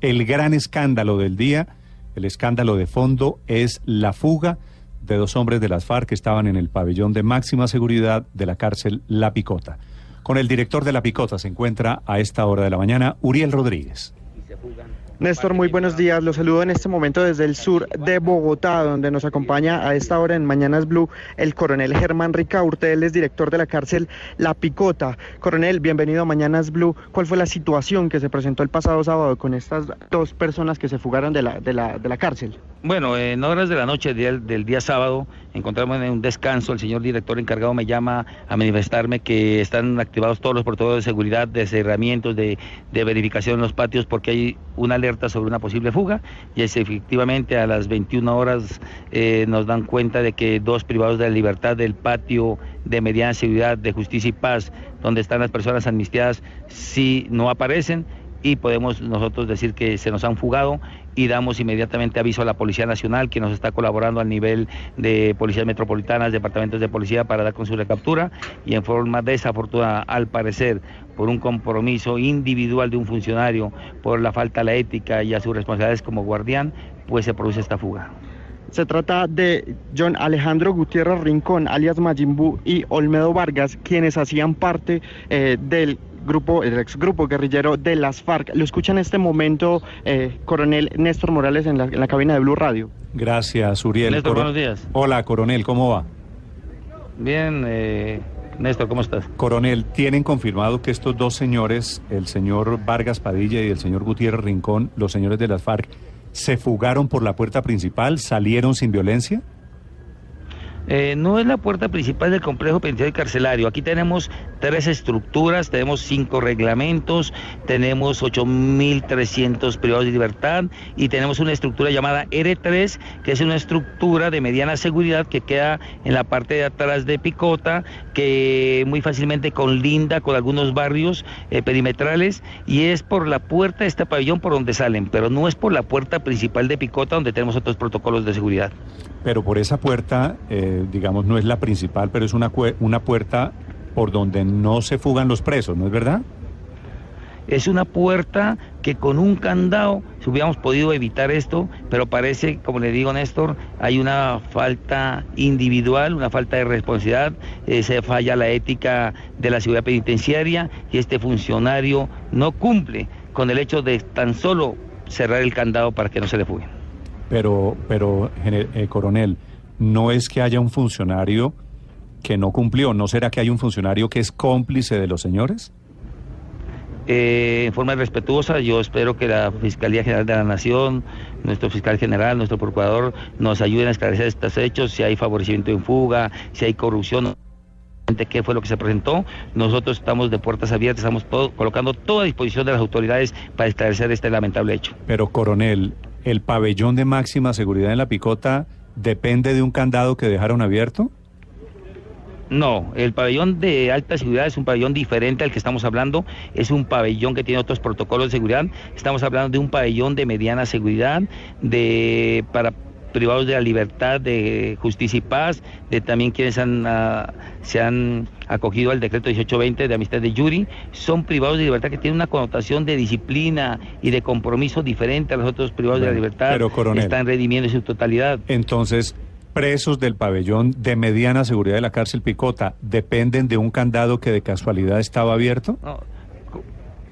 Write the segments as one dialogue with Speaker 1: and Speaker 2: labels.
Speaker 1: El gran escándalo del día, el escándalo de fondo, es la fuga de dos hombres de las FARC que estaban en el pabellón de máxima seguridad de la cárcel La Picota. Con el director de La Picota se encuentra a esta hora de la mañana Uriel Rodríguez.
Speaker 2: Néstor, muy buenos días. Los saludo en este momento desde el sur de Bogotá, donde nos acompaña a esta hora en Mañanas Blue el coronel Germán Ricaurte. Él es director de la cárcel La Picota. Coronel, bienvenido a Mañanas Blue. ¿Cuál fue la situación que se presentó el pasado sábado con estas dos personas que se fugaron de la, de la, de la cárcel?
Speaker 3: Bueno, en horas de la noche del, del día sábado encontramos en un descanso, el señor director encargado me llama a manifestarme que están activados todos los protocolos de seguridad, de cerramientos, de, de verificación en los patios porque hay una alerta sobre una posible fuga. Y efectivamente a las 21 horas eh, nos dan cuenta de que dos privados de la libertad del patio de mediana seguridad de justicia y paz, donde están las personas amnistiadas, sí no aparecen y podemos nosotros decir que se nos han fugado y damos inmediatamente aviso a la Policía Nacional que nos está colaborando al nivel de policías metropolitanas, departamentos de policía para dar con su recaptura y en forma desafortunada, al parecer, por un compromiso individual de un funcionario, por la falta a la ética y a sus responsabilidades como guardián, pues se produce esta fuga.
Speaker 2: Se trata de John Alejandro Gutiérrez Rincón, alias Majimbu, y Olmedo Vargas, quienes hacían parte eh, del grupo, el ex grupo guerrillero de las FARC. Lo escucha en este momento eh, coronel Néstor Morales en la, en la, cabina de Blue Radio.
Speaker 1: Gracias, Uriel.
Speaker 3: Néstor, Coro buenos días.
Speaker 1: Hola, coronel, ¿cómo va?
Speaker 3: Bien, eh, Néstor, ¿cómo estás?
Speaker 1: Coronel, ¿tienen confirmado que estos dos señores, el señor Vargas Padilla y el señor Gutiérrez Rincón, los señores de las FARC, se fugaron por la puerta principal, salieron sin violencia?
Speaker 3: Eh, no es la puerta principal del complejo penitenciario carcelario. Aquí tenemos tres estructuras, tenemos cinco reglamentos, tenemos 8.300 privados de libertad y tenemos una estructura llamada R3, que es una estructura de mediana seguridad que queda en la parte de atrás de Picota, que muy fácilmente conlinda con algunos barrios eh, perimetrales y es por la puerta de este pabellón por donde salen, pero no es por la puerta principal de Picota donde tenemos otros protocolos de seguridad.
Speaker 1: Pero por esa puerta, eh, digamos, no es la principal, pero es una, una puerta por donde no se fugan los presos, ¿no es verdad?
Speaker 3: Es una puerta que con un candado si hubiéramos podido evitar esto, pero parece, como le digo Néstor, hay una falta individual, una falta de responsabilidad, eh, se falla la ética de la seguridad penitenciaria y este funcionario no cumple con el hecho de tan solo cerrar el candado para que no se le fuguen.
Speaker 1: Pero, pero eh, coronel, no es que haya un funcionario que no cumplió, ¿no será que hay un funcionario que es cómplice de los señores?
Speaker 3: Eh, en forma respetuosa, yo espero que la Fiscalía General de la Nación, nuestro fiscal general, nuestro procurador, nos ayuden a esclarecer estos hechos, si hay favorecimiento en fuga, si hay corrupción qué fue lo que se presentó. Nosotros estamos de puertas abiertas, estamos todo, colocando toda a disposición de las autoridades para esclarecer este lamentable hecho.
Speaker 1: Pero, coronel, ¿el pabellón de máxima seguridad en la picota depende de un candado que dejaron abierto?
Speaker 3: No, el pabellón de alta seguridad es un pabellón diferente al que estamos hablando, es un pabellón que tiene otros protocolos de seguridad, estamos hablando de un pabellón de mediana seguridad, de para privados de la libertad, de justicia y paz, de también quienes han, uh, se han acogido al decreto 1820 de amistad de Yuri, son privados de libertad que tienen una connotación de disciplina y de compromiso diferente a los otros privados bueno, de la libertad,
Speaker 1: pero, coronel,
Speaker 3: están redimiendo su totalidad.
Speaker 1: Entonces, presos del pabellón de mediana seguridad de la cárcel Picota dependen de un candado que de casualidad estaba abierto?
Speaker 3: No,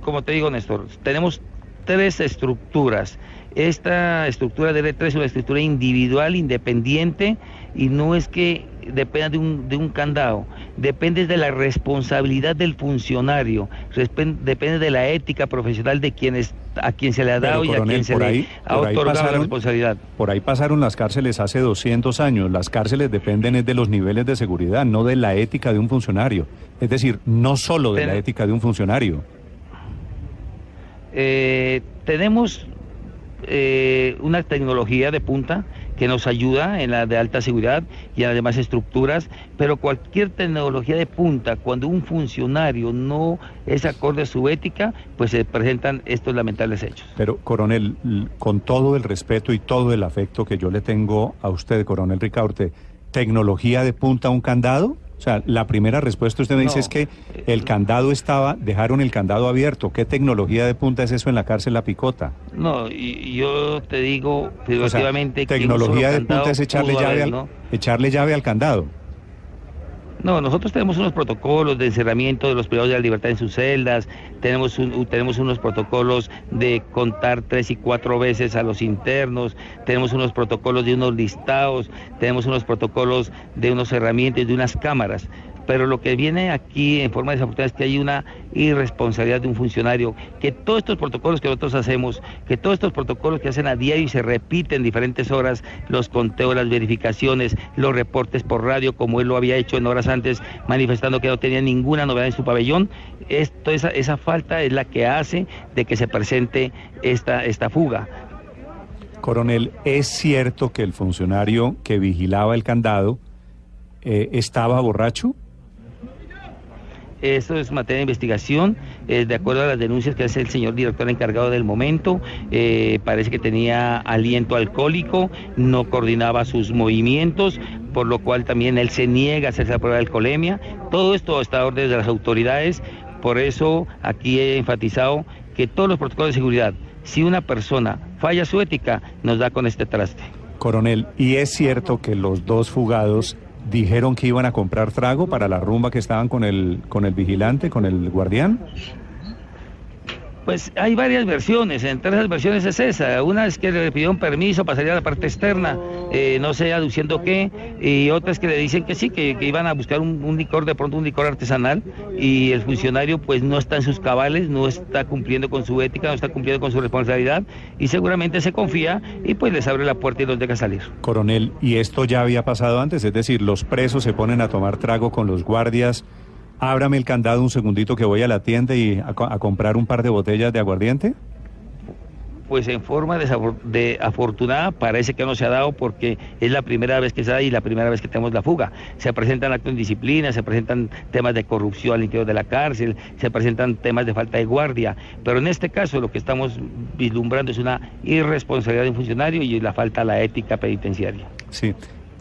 Speaker 3: como te digo, Néstor, tenemos tres estructuras. Esta estructura de R3 es una estructura individual, independiente, y no es que dependa de un, de un candado, depende de la responsabilidad del funcionario, depende de la ética profesional de quienes a quien se le ha dado
Speaker 1: Pero,
Speaker 3: y
Speaker 1: coronel,
Speaker 3: a quien se
Speaker 1: por
Speaker 3: le
Speaker 1: ahí,
Speaker 3: ha
Speaker 1: por ahí
Speaker 3: otorgado
Speaker 1: pasaron,
Speaker 3: la responsabilidad.
Speaker 1: Por ahí pasaron las cárceles hace 200 años. Las cárceles dependen es de los niveles de seguridad, no de la ética de un funcionario. Es decir, no solo de la ética de un funcionario.
Speaker 3: Eh, tenemos eh, una tecnología de punta que nos ayuda en la de alta seguridad y en las demás estructuras, pero cualquier tecnología de punta, cuando un funcionario no es acorde a su ética, pues se presentan estos lamentables hechos.
Speaker 1: Pero, coronel, con todo el respeto y todo el afecto que yo le tengo a usted, coronel Ricaurte, ¿tecnología de punta un candado? O sea, la primera respuesta usted me dice es que el candado estaba, dejaron el candado abierto. ¿Qué tecnología de punta es eso en la cárcel La Picota?
Speaker 3: No, y yo te digo,
Speaker 1: tecnología de punta es echarle llave, al, echarle llave al candado.
Speaker 3: No, nosotros tenemos unos protocolos de encerramiento de los privados de la libertad en sus celdas, tenemos, tenemos unos protocolos de contar tres y cuatro veces a los internos, tenemos unos protocolos de unos listados, tenemos unos protocolos de unos herramientas, de unas cámaras pero lo que viene aquí en forma desafortunada es que hay una irresponsabilidad de un funcionario, que todos estos protocolos que nosotros hacemos, que todos estos protocolos que hacen a diario y se repiten diferentes horas, los conteos, las verificaciones, los reportes por radio, como él lo había hecho en horas antes, manifestando que no tenía ninguna novedad en su pabellón, esto, esa, esa falta es la que hace de que se presente esta, esta fuga.
Speaker 1: Coronel, ¿es cierto que el funcionario que vigilaba el candado eh, estaba borracho?
Speaker 3: Esto es materia de investigación, eh, de acuerdo a las denuncias que hace el señor director encargado del momento, eh, parece que tenía aliento alcohólico, no coordinaba sus movimientos, por lo cual también él se niega a hacerse la prueba de alcoholemia. Todo esto está a orden de las autoridades, por eso aquí he enfatizado que todos los protocolos de seguridad, si una persona falla su ética, nos da con este traste.
Speaker 1: Coronel, ¿y es cierto que los dos fugados dijeron que iban a comprar trago para la rumba que estaban con el, con el vigilante, con el guardián?
Speaker 3: Pues hay varias versiones, entre esas versiones es esa. Una es que le pidió un permiso para salir a la parte externa, eh, no sé aduciendo qué, y otra es que le dicen que sí, que, iban a buscar un, licor, de pronto un licor artesanal, y el funcionario pues no está en sus cabales, no está cumpliendo con su ética, no está cumpliendo con su responsabilidad, y seguramente se confía y pues les abre la puerta y los deja salir.
Speaker 1: Coronel, ¿y esto ya había pasado antes? Es decir, los presos se ponen a tomar trago con los guardias ábrame el candado un segundito que voy a la tienda y a, comprar un par de botellas de aguardiente?
Speaker 3: Pues en forma de afortunada parece que no se ha dado porque es la primera vez que se da y la primera vez que tenemos la fuga. Se presentan actos de disciplina, se presentan temas de corrupción al interior de la cárcel, se presentan temas de falta de guardia, pero en este caso lo que estamos vislumbrando es una irresponsabilidad de un funcionario y la falta a la ética penitenciaria.
Speaker 1: Sí.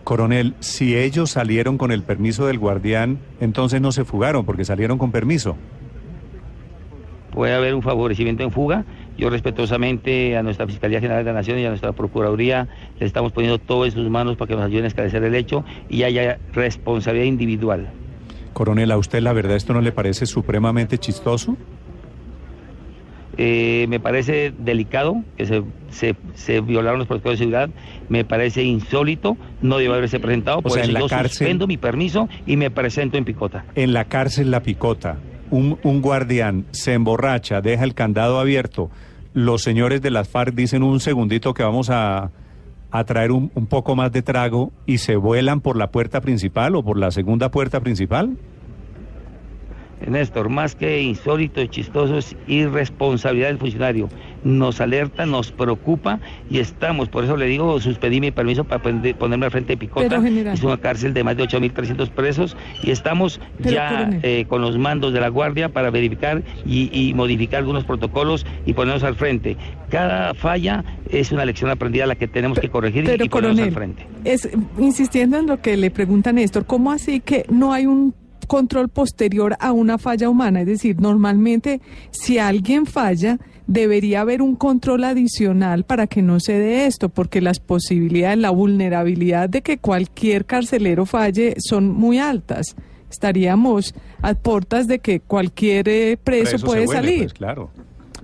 Speaker 1: Coronel, si ellos salieron con el permiso del guardián, entonces no se fugaron porque salieron con permiso.
Speaker 3: Puede haber un favorecimiento en fuga. Yo respetuosamente a nuestra Fiscalía General de la Nación y a nuestra Procuraduría le estamos poniendo todo en sus manos para que nos ayuden a esclarecer el hecho y haya responsabilidad individual.
Speaker 1: Coronel, ¿a usted la verdad esto no le parece supremamente chistoso?
Speaker 3: Eh, me parece delicado que se, se, violaron los protocolos de seguridad, me parece insólito, no debe haberse presentado, por eso yo suspendo mi permiso y me presento en Picota.
Speaker 1: En la cárcel La Picota, un, un guardián se emborracha, deja el candado abierto, los señores de las FARC dicen un segundito que vamos a, a traer un, un poco más de trago y se vuelan por la puerta principal o por la segunda puerta principal.
Speaker 3: Néstor, más que insólito chistoso, es irresponsabilidad del funcionario. Nos alerta, nos preocupa y estamos, por eso le digo, suspendí mi permiso para ponerme al frente de Picota. Es una cárcel de más de 8.300 presos y estamos ya eh, con los mandos de la Guardia para verificar y, modificar algunos protocolos y ponernos al frente. Cada falla es una lección aprendida a la que tenemos que corregir y ponernos al frente.
Speaker 4: Es, insistiendo en lo que le pregunta Néstor, ¿cómo así que no hay un control posterior a una falla humana. Es decir, normalmente si alguien falla, debería haber un control adicional para que no se dé esto, porque las posibilidades, la vulnerabilidad de que cualquier carcelero falle son muy altas. Estaríamos a puertas de que cualquier eh, preso, puede salir. Pues,
Speaker 1: claro.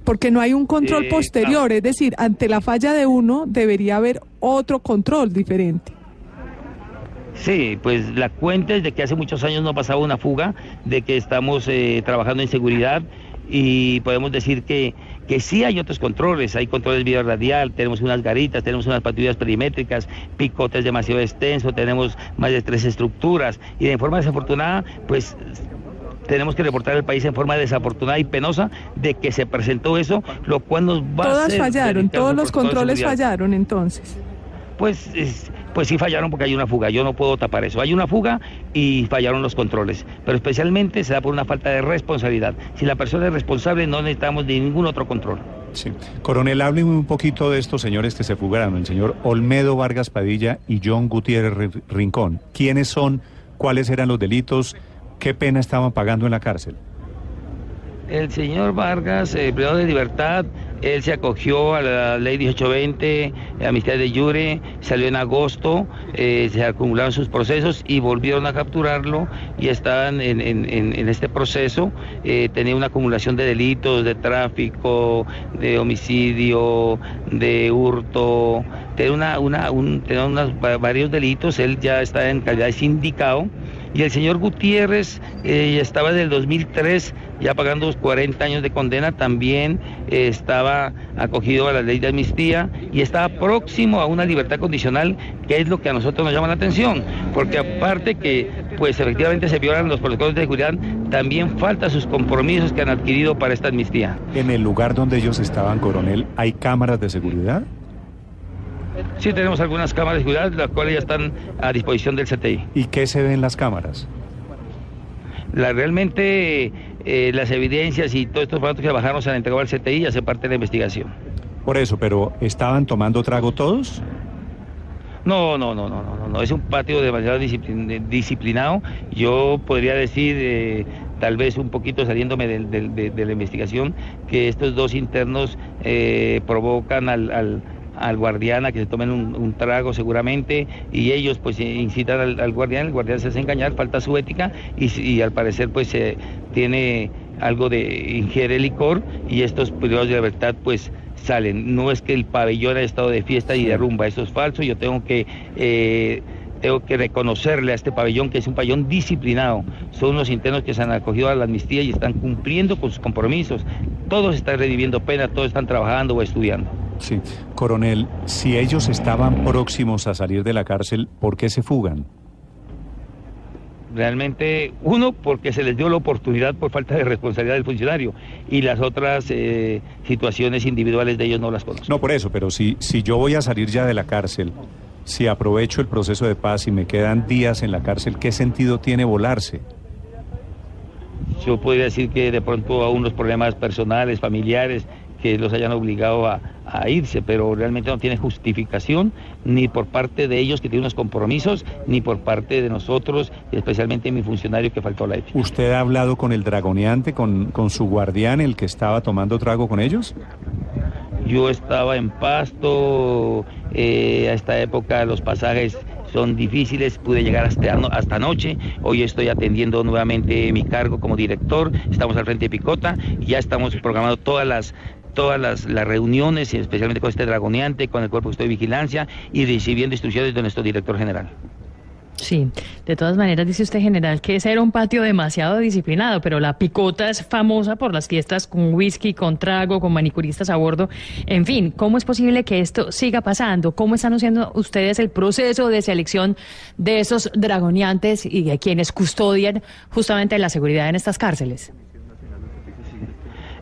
Speaker 4: Porque no hay un control posterior, es decir, ante la falla de uno debería haber otro control diferente.
Speaker 3: Sí, pues la cuenta es de que hace muchos años no pasaba una fuga, de que estamos eh, trabajando en seguridad y podemos decir que, que sí hay otros controles, hay controles vía radial, tenemos unas garitas, tenemos unas patrullas perimétricas, picotes demasiado extensos, tenemos más de tres estructuras y de forma desafortunada, pues tenemos que reportar al país en forma desafortunada y penosa de que se presentó eso, lo cual nos va a
Speaker 4: Todas fallaron, todos los controles fallaron entonces.
Speaker 3: Pues, es- pues sí fallaron porque hay una fuga, yo no puedo tapar eso. Hay una fuga y fallaron los controles, pero especialmente se da por una falta de responsabilidad. Si la persona es responsable no necesitamos de ningún otro control.
Speaker 1: Sí. Coronel, hábleme un poquito de estos señores que se fugaron, el señor Olmedo Vargas Padilla y John Gutiérrez Ri- Rincón. ¿Quiénes son? ¿Cuáles eran los delitos? ¿Qué pena estaban pagando en la cárcel?
Speaker 3: El señor Vargas, eh, privado de libertad, él se acogió a la ley 1820, eh, amnistía de Jure, salió en agosto, eh, se acumularon sus procesos y volvieron a capturarlo y estaban en, este proceso. eh, tenía una acumulación de delitos, de tráfico, de homicidio, de hurto, tenía, una, una, un- tenía unas, va- varios delitos, él ya está en calidad de sindicado. Y el señor Gutiérrez eh, estaba desde el 2003 ya pagando los 40 años de condena, también eh, estaba acogido a la ley de amnistía y estaba próximo a una libertad condicional, que es lo que a nosotros nos llama la atención, porque aparte que pues efectivamente se violan los protocolos de seguridad, también falta sus compromisos que han adquirido para esta amnistía.
Speaker 1: En el lugar donde ellos estaban, coronel, ¿hay cámaras de seguridad?
Speaker 3: Sí tenemos algunas cámaras de seguridad, las cuales ya están a disposición del CTI.
Speaker 1: ¿Y qué se ve en las cámaras?
Speaker 3: La, realmente eh, las evidencias y todos estos datos que bajaron se han entregado al CTI y hace parte de la investigación.
Speaker 1: Por eso, pero ¿estaban tomando trago todos?
Speaker 3: No, no, no, no, no, no, es un patio demasiado disciplin- disciplinado. Yo podría decir, eh, tal vez un poquito saliéndome del- de, de la investigación, que estos dos internos eh, provocan al, al- al guardián a que se tomen un, un trago seguramente y ellos pues eh, incitan al, al guardián, el guardián se hace engañar, falta su ética y, al parecer pues eh, tiene algo de ingiere licor y estos privados de libertad pues salen. No es que el pabellón haya estado de fiesta y de rumba, eso es falso. Yo tengo que eh, tengo que reconocerle a este pabellón que es un pabellón disciplinado. Son unos internos que se han acogido a la amnistía y están cumpliendo con sus compromisos. Todos están reviviendo pena, todos están trabajando o estudiando.
Speaker 1: Sí. Coronel, si ellos estaban próximos a salir de la cárcel, ¿por qué se fugan?
Speaker 3: Realmente, uno, porque se les dio la oportunidad por falta de responsabilidad del funcionario y las otras eh, situaciones individuales de ellos no las conozco.
Speaker 1: No, por eso, pero si, si yo voy a salir ya de la cárcel, si aprovecho el proceso de paz y me quedan días en la cárcel, ¿qué sentido tiene volarse?
Speaker 3: Yo podría decir que de pronto a unos problemas personales, familiares, que los hayan obligado a, a irse, pero realmente no tiene justificación ni por parte de ellos que tienen unos compromisos, ni por parte de nosotros, y especialmente mi funcionario que faltó a la ética.
Speaker 1: ¿Usted ha hablado con el dragoneante, con, con su guardián, el que estaba tomando trago con ellos?
Speaker 3: Yo estaba en Pasto, eh, a esta época los pasajes son difíciles, pude llegar hasta, hasta anoche, hoy estoy atendiendo nuevamente mi cargo como director, estamos al frente de Picota, ya estamos programando todas las todas las, reuniones, y especialmente con este dragoneante, con el cuerpo de vigilancia y recibiendo instrucciones de nuestro director general.
Speaker 5: Sí, de todas maneras dice usted general que ese era un patio demasiado disciplinado, pero la picota es famosa por las fiestas con whisky, con trago, con manicuristas a bordo. En fin, ¿cómo es posible que esto siga pasando? ¿Cómo están haciendo ustedes el proceso de selección de esos dragoneantes y de quienes custodian justamente la seguridad en estas cárceles?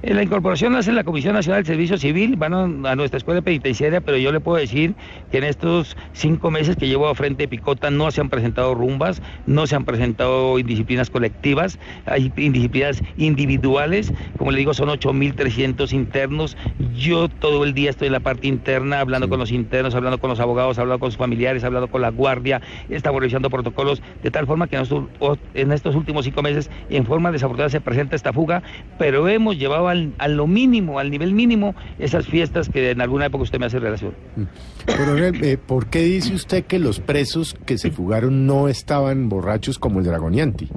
Speaker 3: Eh, La incorporación la hace la Comisión Nacional del Servicio Civil, van a, a nuestra escuela penitenciaria, pero yo le puedo decir que en estos cinco meses que llevo a frente de Picota no se han presentado rumbas, no se han presentado indisciplinas colectivas, hay indisciplinas individuales, como le digo, son 8.300 internos. Yo todo el día estoy en la parte interna, hablando con los internos, hablando con los abogados, hablando con sus familiares, hablando con la guardia, estamos revisando protocolos, de tal forma que en estos, en estos últimos cinco meses, en forma desafortunada, se presenta esta fuga, pero hemos llevado al- a lo mínimo, al nivel mínimo, esas fiestas que en alguna época usted me hace relación.
Speaker 6: Coronel, eh, ¿por qué dice usted que los presos que se fugaron no estaban borrachos como el Dragonianti?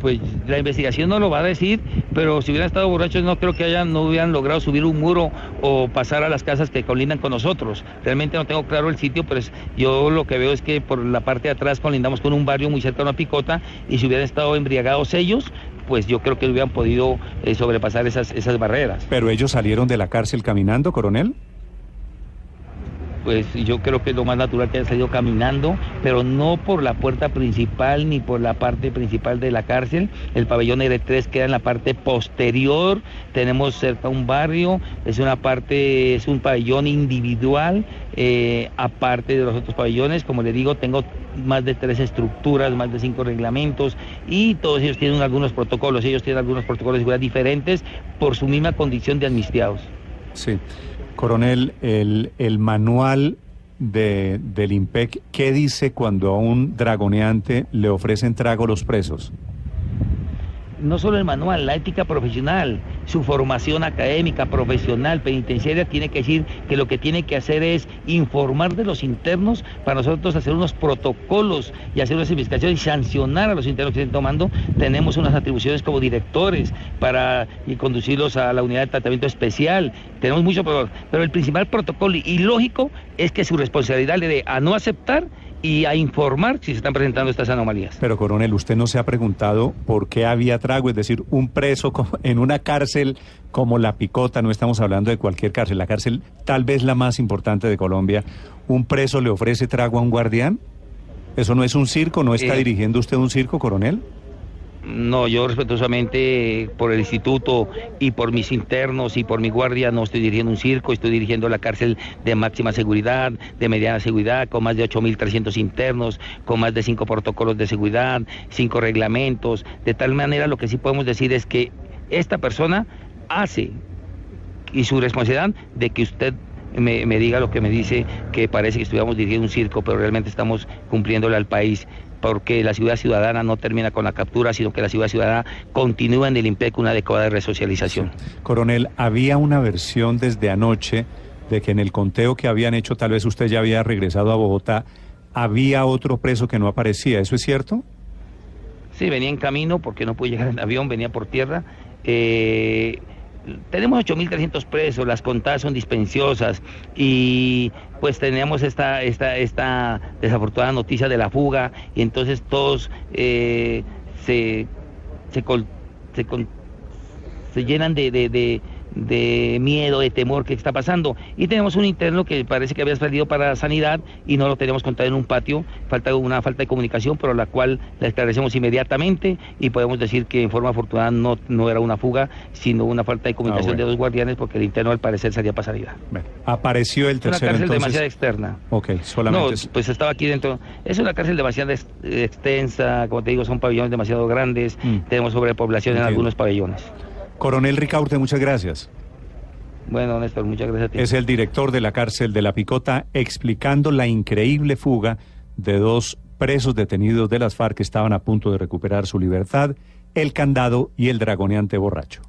Speaker 3: Pues la investigación no lo va a decir, pero si hubieran estado borrachos no creo que hayan, no hubieran logrado subir un muro o pasar a las casas que colindan con nosotros. Realmente no tengo claro el sitio, pero es- yo lo que veo es que por la parte de atrás colindamos con un barrio muy cercano a Picota y si hubieran estado embriagados ellos, pues yo creo que hubieran podido eh, sobrepasar esas, esas barreras.
Speaker 1: ¿Pero ellos salieron de la cárcel caminando, coronel?
Speaker 3: Pues yo creo que es lo más natural que haya salido caminando, pero no por la puerta principal ni por la parte principal de la cárcel. El pabellón R3 queda en la parte posterior, tenemos cerca un barrio, es una parte, es un pabellón individual, eh, aparte de los otros pabellones, como le digo, tengo más de tres estructuras, más de cinco reglamentos y todos ellos tienen algunos protocolos, ellos tienen algunos protocolos de seguridad diferentes por su misma condición de amnistiados.
Speaker 1: Sí. Coronel, el, el manual de, del IMPEC, ¿qué dice cuando a un dragoneante le ofrecen trago los presos?
Speaker 3: No solo el manual, la ética profesional, su formación académica, profesional, penitenciaria, tiene que decir que lo que tiene que hacer es informar de los internos para nosotros hacer unos protocolos y hacer unas investigaciones y sancionar a los internos que estén tomando. Tenemos unas atribuciones como directores para conducirlos a la unidad de tratamiento especial. Tenemos mucho, pero, pero el principal protocolo y lógico es que su responsabilidad le dé a no aceptar y a informar si se están presentando estas anomalías.
Speaker 1: Pero coronel, usted no se ha preguntado por qué había trago, es decir, un preso en una cárcel como la Picota, no estamos hablando de cualquier cárcel, la cárcel tal vez la más importante de Colombia, ¿un preso le ofrece trago a un guardián? ¿Eso no es un circo? ¿No está eh, dirigiendo usted un circo, coronel?
Speaker 3: No, yo respetuosamente por el instituto y por mis internos y por mi guardia no estoy dirigiendo un circo, estoy dirigiendo la cárcel de máxima seguridad, de mediana seguridad, con más de 8.300 internos, con más de cinco protocolos de seguridad, cinco reglamentos. De tal manera lo que sí podemos decir es que esta persona hace y su responsabilidad de que usted me, me, diga lo que me dice, que parece que estuviéramos dirigiendo un circo, pero realmente estamos cumpliéndole al país porque la ciudad ciudadana no termina con la captura, sino que la ciudad ciudadana continúa en el IMPEC una de resocialización.
Speaker 1: Coronel, había una versión desde anoche de que en el conteo que habían hecho, tal vez usted ya había regresado a Bogotá, había otro preso que no aparecía, ¿eso es cierto?
Speaker 3: Sí, venía en camino porque no pude llegar en avión, venía por tierra. Eh, tenemos 8.300 presos, las contadas son dispensiosas y pues tenemos esta, esta, esta desafortunada noticia de la fuga y entonces todos eh, se, se, se, llenan de de miedo, de temor que está pasando. Y tenemos un interno que parece que había salido para sanidad y no lo tenemos contado en un patio, falta una falta de comunicación, pero la cual la esclarecemos inmediatamente y podemos decir que en forma afortunada no, no era una fuga, sino una falta de comunicación ah, de dos guardianes porque el interno al parecer salía para sanidad.
Speaker 1: apareció el tercero.
Speaker 3: Es una cárcel demasiado externa.
Speaker 1: Ok, solamente.
Speaker 3: No, pues estaba aquí dentro. Es una cárcel demasiado extensa, como te digo, son pabellones demasiado grandes, mm. tenemos sobrepoblación en algunos pabellones.
Speaker 1: Coronel Ricaurte, muchas gracias.
Speaker 3: Bueno, Néstor, muchas gracias a ti.
Speaker 1: Es el director de la cárcel de La Picota explicando la increíble fuga de dos presos detenidos de las FARC que estaban a punto de recuperar su libertad, el candado y el dragoneante borracho.